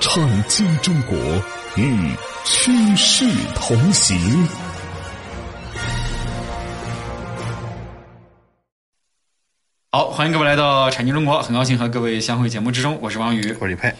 创金中国与趋势同行。好，欢迎各位来到产经中国，很高兴和各位相会节目之中，我是王宇，我是李佩。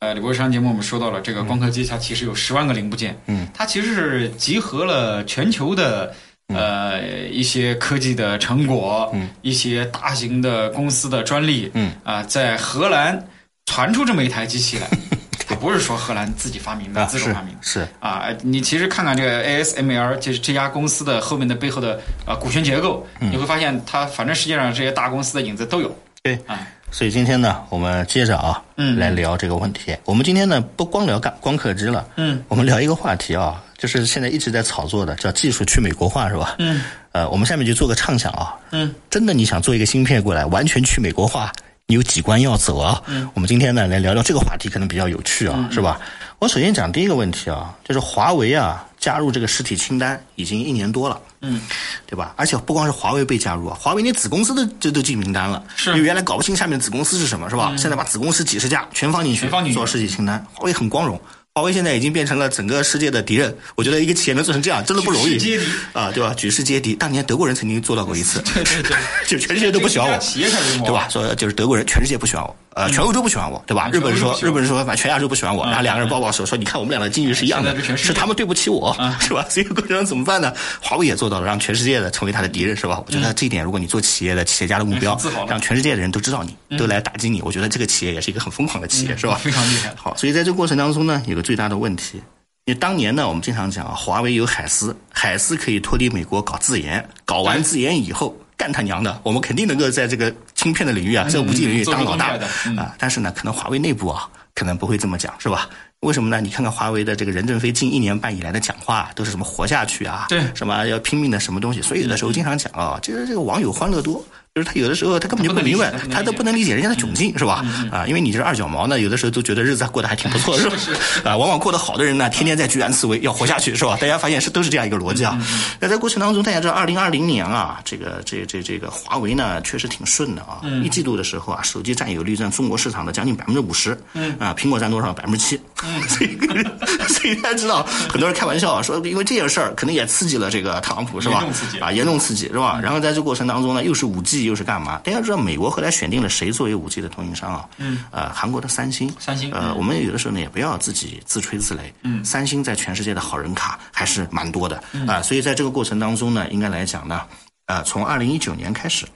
呃，李博士上节目我们说到了这个光刻机，它其实有十万个零部件，嗯，它其实是集合了全球的呃一些科技的成果，嗯，一些大型的公司的专利，嗯啊，在荷兰传出这么一台机器来。它不是说荷兰自己发明的，自主发明的，是啊，你其实看看这个 ASML，就是这家公司的后面的背后的呃股权结构，你会发现它反正世界上这些大公司的影子都有。对啊，所以今天呢，我们接着啊，嗯来聊这个问题。我们今天呢，不光聊干光刻机了，嗯，我们聊一个话题啊，就是现在一直在炒作的，叫技术去美国化，是吧？嗯，呃，我们下面就做个畅想啊，嗯，真的你想做一个芯片过来，完全去美国化？你有几关要走啊？嗯，我们今天呢来聊聊这个话题，可能比较有趣啊，是吧？我首先讲第一个问题啊，就是华为啊加入这个实体清单已经一年多了，嗯，对吧？而且不光是华为被加入啊，华为连子公司都这都进名单了，是因为原来搞不清下面的子公司是什么，是吧？现在把子公司几十家全放进去，全放进去做实体清单，华为很光荣。华为现在已经变成了整个世界的敌人，我觉得一个企业能做成这样，真的不容易举世皆敌啊，对吧？举世皆敌。当年德国人曾经做到过一次，对对对，就全世界都不喜欢我，企业才规模对吧？说就是德国人，全世界不喜欢我，呃，全欧洲不喜欢我，对吧？日本人说，日本人说，反正全亚洲不喜欢我，然后两个人抱抱手说，你看我们俩的境遇是一样的是他们对不起我，是吧？所以过程中怎么办呢？华为也做到了，让全世界的成为他的敌人，是吧？我觉得这一点，如果你做企业的企业家的目标让全世界的人都知道你，都来打击你，我觉得这个企业也是一个很疯狂的企业，是吧？非常厉害好，所以在这个过程当中呢，有个最大的问题。因为当年呢，我们经常讲啊，华为有海思，海思可以脱离美国搞自研，搞完自研以后，干他娘的，我们肯定能够在这个芯片的领域啊，这个五 G 领域当老大啊。但是呢，可能华为内部啊，可能不会这么讲，是吧？为什么呢？你看看华为的这个任正非近一年半以来的讲话，都是什么活下去啊，对什么要拼命的什么东西。所以有的时候经常讲啊，就是这个网友欢乐多。就是他有的时候他根本就不明白，他都不能理解人家的窘境，是吧？啊，因为你这二脚毛呢，有的时候都觉得日子过得还挺不错，是吧？啊，往往过得好的人呢，天天在居安思危，要活下去，是吧？大家发现是都是这样一个逻辑啊。那在过程当中，大家知道，二零二零年啊，这个这这这个华为呢，确实挺顺的啊。一季度的时候啊，手机占有率占中国市场的将近百分之五十，啊，苹果占多少？百分之七。所以 所以大家知道，很多人开玩笑说，因为这件事儿可能也刺激了这个特朗普，是吧？啊，严重刺激，是吧？然后在这过程当中呢，又是五 G，又是干嘛？大家知道，美国后来选定了谁作为五 G 的供应商啊？嗯，呃，韩国的三星。三星呃，我们有的时候呢，也不要自己自吹自擂。嗯，三星在全世界的好人卡还是蛮多的啊、所以在这个过程当中呢，应该来讲呢，呃，从二零一九年开始，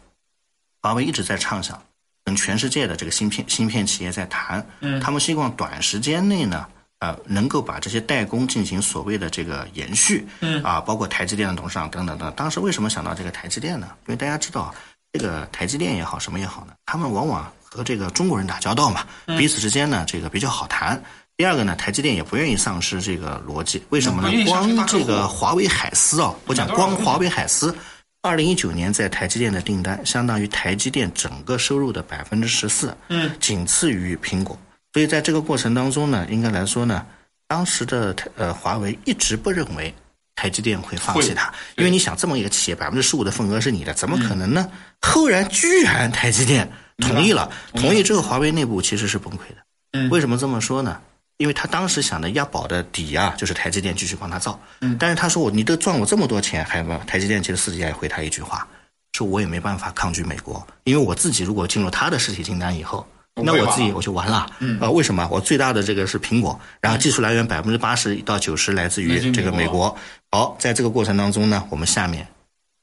华为一直在畅想，跟全世界的这个芯片芯片企业在谈，嗯，他们希望短时间内呢。呃，能够把这些代工进行所谓的这个延续，嗯啊，包括台积电的董事长等等等。当时为什么想到这个台积电呢？因为大家知道，这个台积电也好，什么也好呢，他们往往和这个中国人打交道嘛，彼此之间呢，这个比较好谈。第二个呢，台积电也不愿意丧失这个逻辑，为什么呢光这个华为海思啊，我讲光华为海思，二零一九年在台积电的订单相当于台积电整个收入的百分之十四，嗯，仅次于苹果。所以在这个过程当中呢，应该来说呢，当时的呃华为一直不认为台积电会放弃它，因为你想这么一个企业百分之十五的份额是你的，怎么可能呢？后然居然台积电同意了，同意之后，华为内部其实是崩溃的。嗯为什么这么说呢？因为他当时想的押宝的底啊，就是台积电继续帮他造。嗯，但是他说我你都赚我这么多钱，还不台积电其实私底下也回他一句话，说我也没办法抗拒美国，因为我自己如果进入他的实体清单以后。那我自己我就完了，嗯，呃，为什么？我最大的这个是苹果，然后技术来源百分之八十到九十来自于于这个美国。好，在这个过程当中呢，我们下面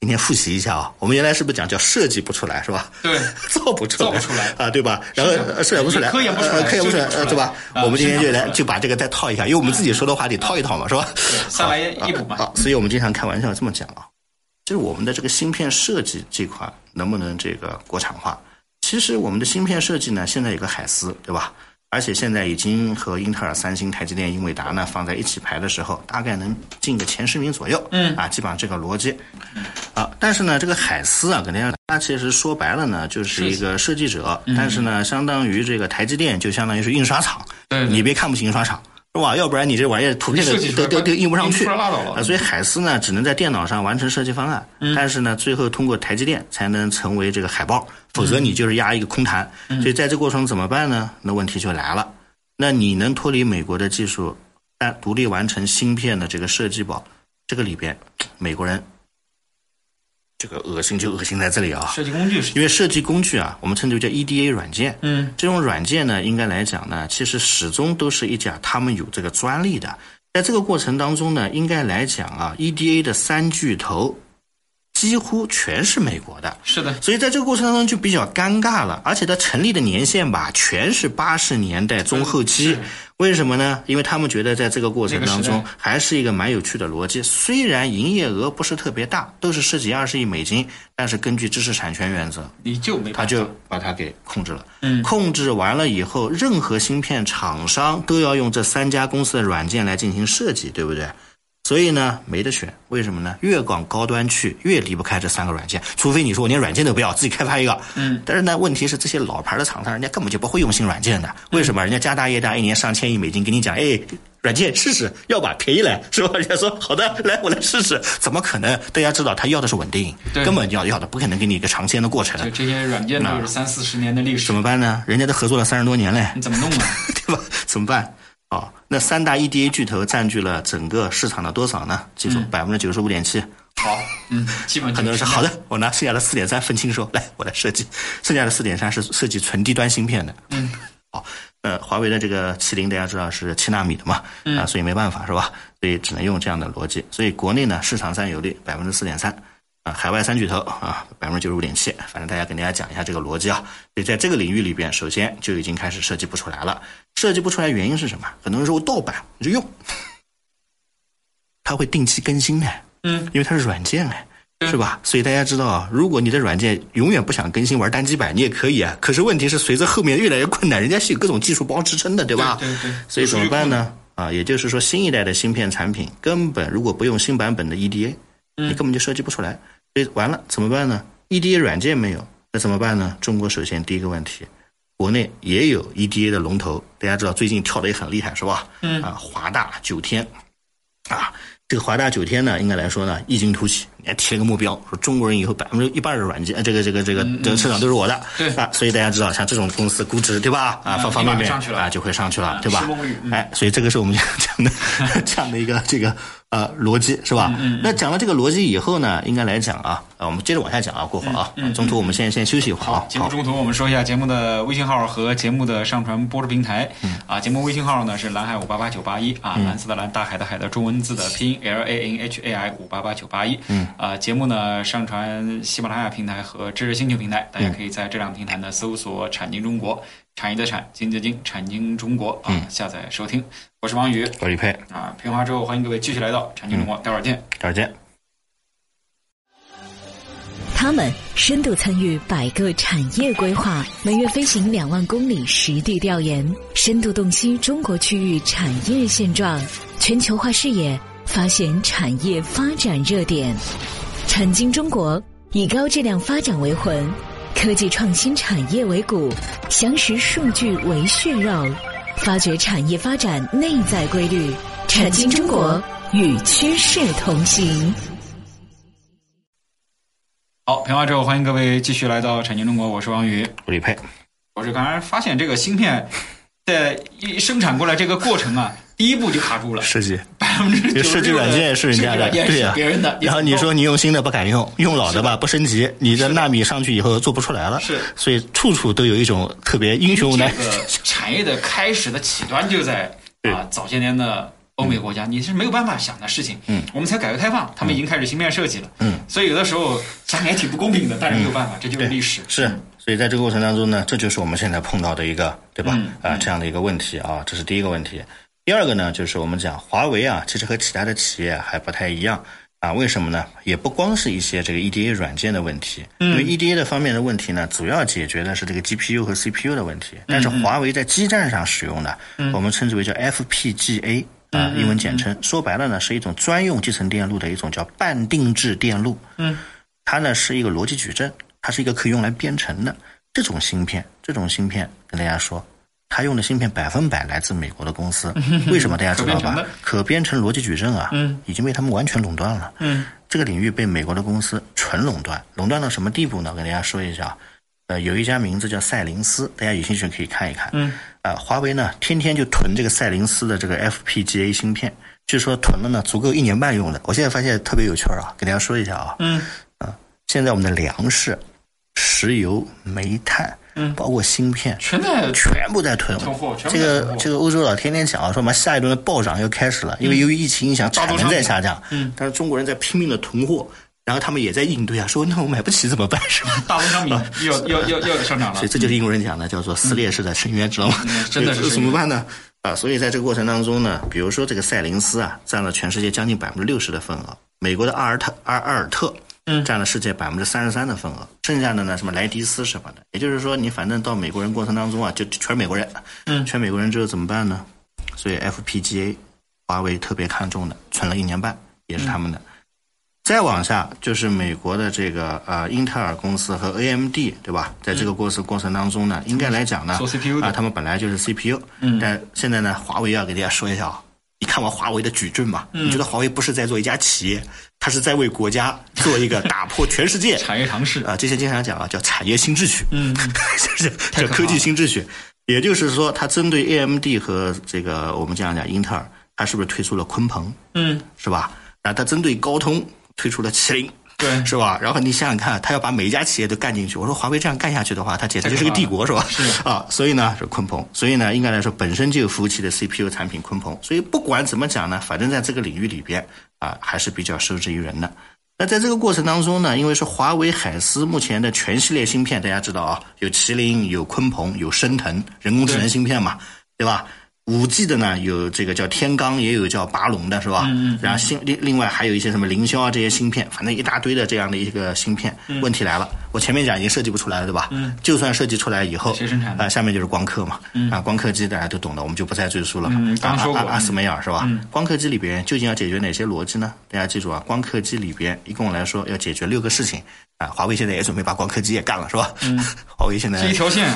今天复习一下啊，我们原来是不是讲叫设计不出来是吧？对 造不出来，造不出来啊，对吧？然后呃设计不出来，科研不出来呃科研不出来，对吧？啊我们今天就来来就把这个再套一下，因为我们自己说的话得套一套嘛，是吧？三来一补嘛。啊，所以我们经常开玩笑这么讲啊，就是我们的这个芯片设计这块能不能这个国产化？其实我们的芯片设计呢，现在有个海思，对吧？而且现在已经和英特尔、三星、台积电、英伟达呢放在一起排的时候，大概能进个前十名左右。嗯，啊，基本上这个逻辑。啊，但是呢，这个海思啊，肯定它其实说白了呢，就是一个设计者，但是呢，相当于这个台积电就相当于是印刷厂。对，你别看不起印刷厂。是吧？要不然你这玩意儿图片都都都都印不上去啊！所以海思呢，只能在电脑上完成设计方案，但是呢，最后通过台积电才能成为这个海报，否则你就是压一个空谈。所以在这过程怎么办呢？那问题就来了。那你能脱离美国的技术，但独立完成芯片的这个设计宝，这个里边，美国人。这个恶心就恶心在这里啊！设计工具是，因为设计工具啊，我们称之为叫 EDA 软件。嗯，这种软件呢，应该来讲呢，其实始终都是一家他们有这个专利的。在这个过程当中呢，应该来讲啊，EDA 的三巨头。几乎全是美国的，是的，所以在这个过程当中就比较尴尬了，而且它成立的年限吧，全是八十年代中后期。为什么呢？因为他们觉得在这个过程当中还是一个蛮有趣的逻辑。虽然营业额不是特别大，都是十几二十亿美金，但是根据知识产权原则，你就没他就把它给控制了。嗯，控制完了以后，任何芯片厂商都要用这三家公司的软件来进行设计，对不对？所以呢，没得选，为什么呢？越往高端去，越离不开这三个软件。除非你说我连软件都不要，自己开发一个。嗯。但是呢，问题是这些老牌的厂商，人家根本就不会用新软件的。为什么？人家家大业大，一年上千亿美金，给你讲，哎，软件试试，要吧便宜来，是吧？人家说好的，来我来试试，怎么可能？大家知道，他要的是稳定，根本要要的不可能给你一个长线的过程。就这些软件都是三四十年的历史。怎么办呢？人家都合作了三十多年嘞。你怎么弄啊？对吧？怎么办？啊，那三大 EDA 巨头占据了整个市场的多少呢？记住，百分之九十五点七。好，嗯，基本很多人说好的，我拿剩下的四点三分清说，来，我来设计，剩下的四点三是设计纯低端芯片的。嗯，好，呃，华为的这个麒麟大家知道是七纳米的嘛？啊，所以没办法是吧？所以只能用这样的逻辑。所以国内呢，市场占有率百分之四点三。啊，海外三巨头啊，百分之九十五点七，反正大家跟大家讲一下这个逻辑啊。所以在这个领域里边，首先就已经开始设计不出来了。设计不出来原因是什么？很多人说我盗版，你就用，它会定期更新的，嗯，因为它是软件哎，是吧？所以大家知道啊，如果你的软件永远不想更新，玩单机版你也可以啊。可是问题是，随着后面越来越困难，人家是有各种技术包支撑的，对吧？对对。所以怎么办呢？啊，也就是说，新一代的芯片产品根本如果不用新版本的 EDA，你根本就设计不出来。所以完了怎么办呢？EDA 软件没有，那怎么办呢？中国首先第一个问题，国内也有 EDA 的龙头，大家知道最近跳的也很厉害，是吧？嗯啊，华大九天，啊，这个华大九天呢，应该来说呢，异军突起，还提了个目标，说中国人以后百分之一半的软件，这个这个这个这个市场都是我的，对啊，所以大家知道，像这种公司估值对吧？啊，方方面面啊就会上去了，对吧？哎，所以这个是我们讲的 这样的一个这个。呃，逻辑是吧？嗯那讲了这个逻辑以后呢，应该来讲啊，呃，我们接着往下讲啊，过会啊，中途我们先先休息一会儿啊。节目中途我们说一下节目的微信号和节目的上传播出平台。啊，节目微信号呢是蓝海五八八九八一啊，蓝色的蓝，大海的海的中文字的拼音 L A N H A I 五八八九八一。嗯。啊，节目呢上传喜马拉雅平台和知识星球平台，大家可以在这两个平台呢搜索“产经中国”。产业的产，经济的经，产经中国啊，下载收听。我是王宇，我是李佩啊。评话之后，欢迎各位继续来到产经中国，待会儿见，待会儿见。他们深度参与百个产业规划，每月飞行两万公里实地调研，深度洞悉中国区域产业现状，全球化视野，发现产业发展热点。产经中国以高质量发展为魂。科技创新产业为骨，详实数据为血肉，发掘产业发展内在规律，产经中国与趋势同行。好，评完之后，欢迎各位继续来到产经中国，我是王宇，我李佩。我是刚才发现这个芯片在一生产过来这个过程啊。第一步就卡住了，设计百分之设计软件也是人家的，对呀，别人的。然后你说你用新的不敢用，用老的吧不升级，你的纳米上去以后做不出来了，是，所以处处都有一种特别英雄的。这个产业的开始的起端就在啊早些年的欧美国家，你是没有办法想的事情。嗯，我们才改革开放，他们已经开始芯片设计了。嗯，所以有的时候想也挺不公平的，但是没有办法，这就是历史。是，所以在这个过程当中呢，这就是我们现在碰到的一个，对吧？啊，这样的一个问题啊，这是第一个问题。第二个呢，就是我们讲华为啊，其实和其他的企业还不太一样。啊，为什么呢？也不光是一些这个 EDA 软件的问题，因为 EDA 的方面的问题呢，主要解决的是这个 GPU 和 CPU 的问题。但是华为在基站上使用的，我们称之为叫 FPGA 啊，英文简称，说白了呢，是一种专用集成电路的一种叫半定制电路。嗯，它呢是一个逻辑矩阵，它是一个可以用来编程的这种芯片。这种芯片跟大家说。他用的芯片百分百来自美国的公司，为什么大家知道吧？可编程逻辑矩阵啊，已经被他们完全垄断了。这个领域被美国的公司纯垄断，垄断到什么地步呢？跟大家说一下，呃，有一家名字叫赛灵思，大家有兴趣可以看一看。嗯，啊，华为呢，天天就囤这个赛灵思的这个 FPGA 芯片，据说囤了呢足够一年半用的。我现在发现特别有趣啊，跟大家说一下啊。嗯，啊，现在我们的粮食、石油、煤炭。嗯，包括芯片，全在全部在囤货。这个这个欧洲佬天天讲啊说嘛，下一轮的暴涨又开始了，因为由于疫情影响，产能在下降。嗯，但是中国人在拼命的囤货，然后他们也在应对啊，说那我买不起怎么办？是吧？大宗商品要要要要上涨了。所以这就是英国人讲的，叫做撕裂式的深渊，知道吗？真的是 怎么办呢？啊，所以在这个过程当中呢，比如说这个赛灵思啊，占了全世界将近百分之六十的份额，美国的阿尔特阿阿尔特。占了世界百分之三十三的份额，剩下的呢什么莱迪斯什么的，也就是说你反正到美国人过程当中啊，就全是美国人，嗯，全美国人之后怎么办呢？所以 FPGA，华为特别看重的，存了一年半，也是他们的。再往下就是美国的这个呃英特尔公司和 AMD，对吧？在这个过程过程当中呢，应该来讲呢，啊，他们本来就是 CPU，嗯，但现在呢，华为要给大家说一下啊。你看完华为的矩阵嘛？你觉得华为不是在做一家企业，它是在为国家做一个打破全世界 产业尝试啊？这些经常讲啊，叫产业新秩序，嗯，就是叫科技新秩序。也就是说，它针对 AMD 和这个我们经常讲英特尔，它是不是推出了鲲鹏？嗯，是吧？然后，它针对高通推出了麒麟。对，是吧？然后你想想看，他要把每一家企业都干进去。我说华为这样干下去的话，它简直就是个帝国，是吧？是啊，所以呢是鲲鹏，所以呢应该来说本身就有服务器的 CPU 产品鲲鹏。所以不管怎么讲呢，反正在这个领域里边啊，还是比较受制于人的。那在这个过程当中呢，因为是华为海思目前的全系列芯片，大家知道啊，有麒麟、有鲲鹏、有升腾人工智能芯片嘛，对吧？五 G 的呢，有这个叫天罡，也有叫拔龙的，是吧？嗯。然后新另另外还有一些什么凌霄啊这些芯片，反正一大堆的这样的一个芯片。问题来了，我前面讲已经设计不出来了，对吧？嗯。就算设计出来以后，谁生产？啊，下面就是光刻嘛。嗯。啊，光刻机大家都懂的，我们就不再赘述了。嗯。刚说过。阿斯梅尔是吧？嗯。光刻机里边究竟要解决哪些逻辑呢？大家记住啊，光刻机里边一共来说要解决六个事情。啊，华为现在也准备把光刻机也干了，是吧？嗯。华为现在。是一条线。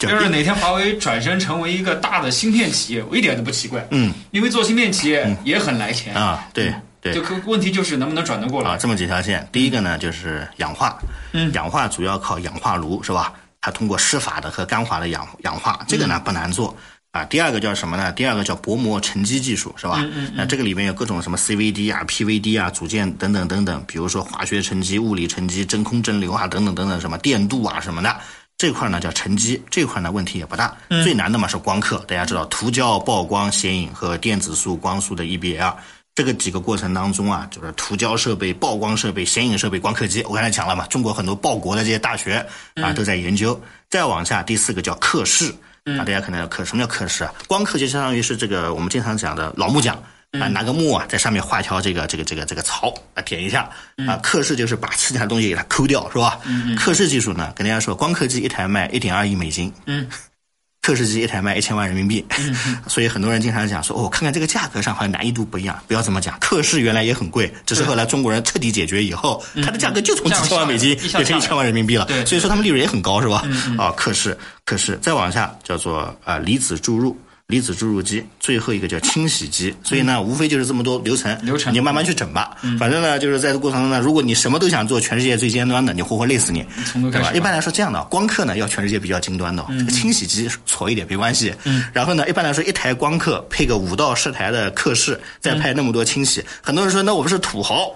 要是哪天华为转身成为一个大的芯片企业，我一点都不奇怪。嗯，因为做芯片企业也很来钱啊。对对，就问题就是能不能转得过来。啊，这么几条线，第一个呢就是氧化，嗯，氧化主要靠氧化炉是吧？它通过湿法的和干法的氧氧化，这个呢不难做啊。第二个叫什么呢？第二个叫薄膜沉积技术是吧？嗯嗯。那这个里面有各种什么 CVD 啊、PVD 啊、组件等等等等，比如说化学沉积、物理沉积、真空蒸馏啊等等等等，什么电镀啊什么的。这块呢叫沉积，这块呢问题也不大。最难的嘛是光刻，大家知道涂胶、曝光、显影和电子束、光束的 EBL 这个几个过程当中啊，就是涂胶设备、曝光设备、显影设备、光刻机。我刚才讲了嘛，中国很多报国的这些大学啊都在研究。再往下，第四个叫刻蚀啊，大家可能要刻什么叫刻蚀啊？光刻就相当于是这个我们经常讲的老木匠。啊，拿个木啊，在上面画一条这个这个这个这个槽啊，点一下啊。刻试就是把其他的东西给它抠掉，是吧？刻试技术呢，跟大家说，光刻机一台卖一点二亿美金，嗯，刻试机一台卖一千万人民币，所以很多人经常讲说，哦，看看这个价格上好像难易度不一样，不要这么讲。刻试原来也很贵，只是后来中国人彻底解决以后，它的价格就从几千万美金变成一千万人民币了，所以说他们利润也很高，是吧？啊，刻试，刻试，再往下叫做啊离子注入。离子注入机，最后一个叫清洗机，所以呢，无非就是这么多流程，流程你慢慢去整吧。反正呢，就是在这过程中呢，如果你什么都想做全世界最尖端的，你活活累死你，对吧？一般来说这样的，光刻呢要全世界比较尖端的，这个清洗机矬一点没关系。然后呢，一般来说一台光刻配个五到十台的刻室，再配那么多清洗，很多人说那我们是土豪，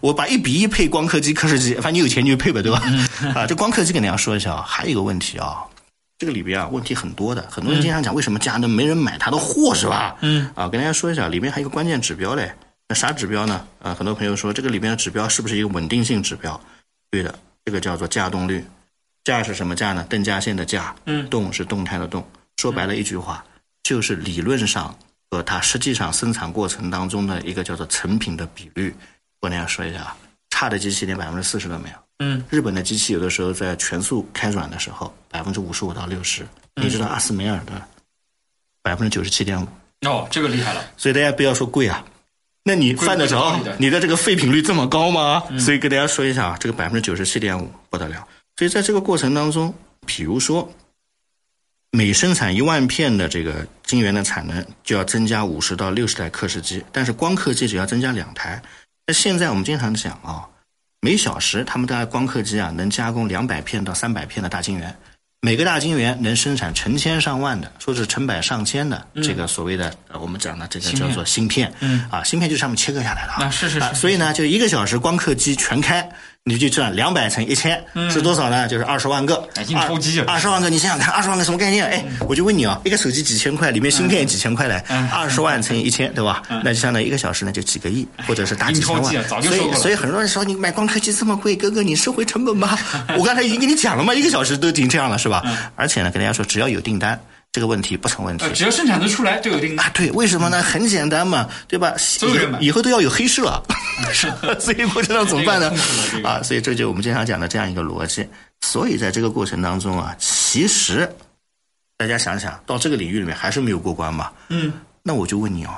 我把一比一配光刻机、刻蚀机，反正你有钱你就配呗，对吧？啊，这光刻机跟大家说一下啊，还有一个问题啊。这个里边啊，问题很多的，很多人经常讲为什么佳能没人买他的货，是吧？嗯，啊，跟大家说一下，里面还有一个关键指标嘞。那啥指标呢？啊，很多朋友说这个里面的指标是不是一个稳定性指标？对的，这个叫做价动率。价是什么价呢？邓稼先的价。嗯。动是动态的动。说白了一句话，就是理论上和它实际上生产过程当中的一个叫做成品的比率，我跟大家说一下啊，差的机器连百分之四十都没有。嗯，日本的机器有的时候在全速开转的时候，百分之五十五到六十。你知道阿斯梅尔的百分之九十七点五，哦，这个厉害了。所以大家不要说贵啊，那你犯得着你的这个废品率这么高吗？所以跟大家说一下啊，这个百分之九十七点五不得了。所以在这个过程当中，比如说每生产一万片的这个晶圆的产能，就要增加五十到六十台刻蚀机，但是光刻机只要增加两台。那现在我们经常讲啊，每小时他们的光刻机啊能加工两百片到三百片的大晶圆，每个大晶圆能生产成千上万的，说是成百上千的这个所谓的、呃我们讲的这个叫做芯片，嗯。啊，芯片就是上面切割下来的啊，啊是是是啊所以呢，就一个小时光刻机全开，你就算两百乘一千、是多少呢？就是二十万个二十万个，你想想看，二十万个什么概念？哎，我就问你啊，一个手机几千块，里面芯片几千块嘞，嗯二十万乘以一千，对吧？那就相当于一个小时呢就几个亿，或者是大几千万。所以，所以很多人说你买光刻机这么贵，哥哥你收回成本吧。我刚才已经跟你讲了嘛，一个小时都已经这样了，是吧？而且呢，跟大家说，只要有订单，这个问题不成问题呃，。只要生产得出来就有订单。啊，对，为什么呢？很简单嘛，对吧？以后都要有黑市了，所以过程当中怎么办呢啊，所以这就我们经常讲的这样一个逻辑。所以在这个过程当中啊，其实大家想想到这个领域里面还是没有过关嘛。嗯，那我就问你哦，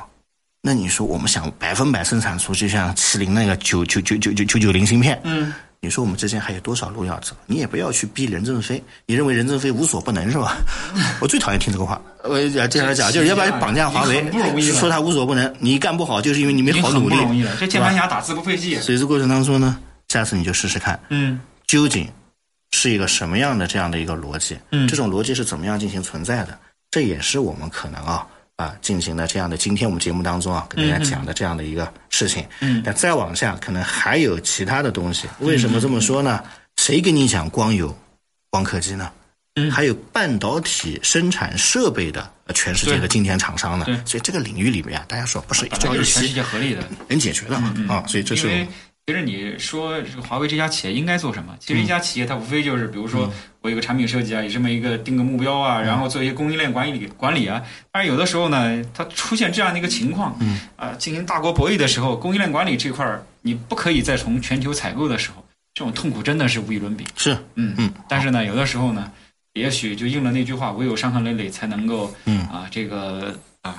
那你说我们想百分百生产出就像麒麟那个九九九九九九九零芯片，嗯，你说我们之间还有多少路要走？你也不要去逼任正非，你认为任正非无所不能是吧？我最讨厌听这个话。我经常讲，就是要不然绑架华为说他无所不能，你干不好就是因为你没好努力。不容易了。这键盘侠打字不费劲。所以这过程当中呢，下次你就试试看，嗯究竟是一个什么样的这样的一个逻辑？嗯这种逻辑是怎么样进行存在的？这也是我们可能啊啊进行了这样的今天我们节目当中啊跟大家讲的这样的一个事情。嗯那再往下可能还有其他的东西。为什么这么说呢？谁跟你讲光有光刻机呢？嗯还有半导体生产设备的呃全世界的对今天厂商呢对，所以这个领域里面啊，大家说不是一朝一夕界合力的。能解决的嘛啊，所以这是其实你说这个华为这家企业应该做什么？其实一家企业它无非就是，比如说嗯我有个产品设计啊，有这么一个定个目标啊，然后做一些供应链管理管理啊。但是有的时候呢，它出现这样的一个情况，嗯啊，进行大国博弈的时候，供应链管理这块儿你不可以再从全球采购的时候，这种痛苦真的是无与伦比。是嗯嗯，但是呢，有的时候呢，也许就应了那句话：唯有伤痕累累，才能够嗯啊，这个啊，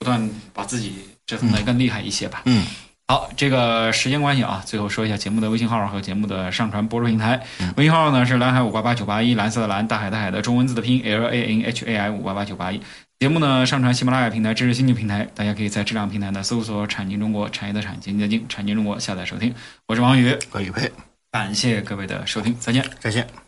不断把自己折腾得更厉害一些吧。嗯。好，这个时间关系啊，最后说一下节目的微信号和节目的上传播出平台。微信号呢是蓝海五八八九八一，蓝色的蓝，大海的海的中文字的拼 L A N H A I 五八八九八一。节目呢上传喜马拉雅平台、知识星球平台，大家可以在这两个平台呢搜索“产经中国”，产业的产，经济的经，产经中国下载收听。我是王宇，关宇佩，感谢各位的收听，再见。再见。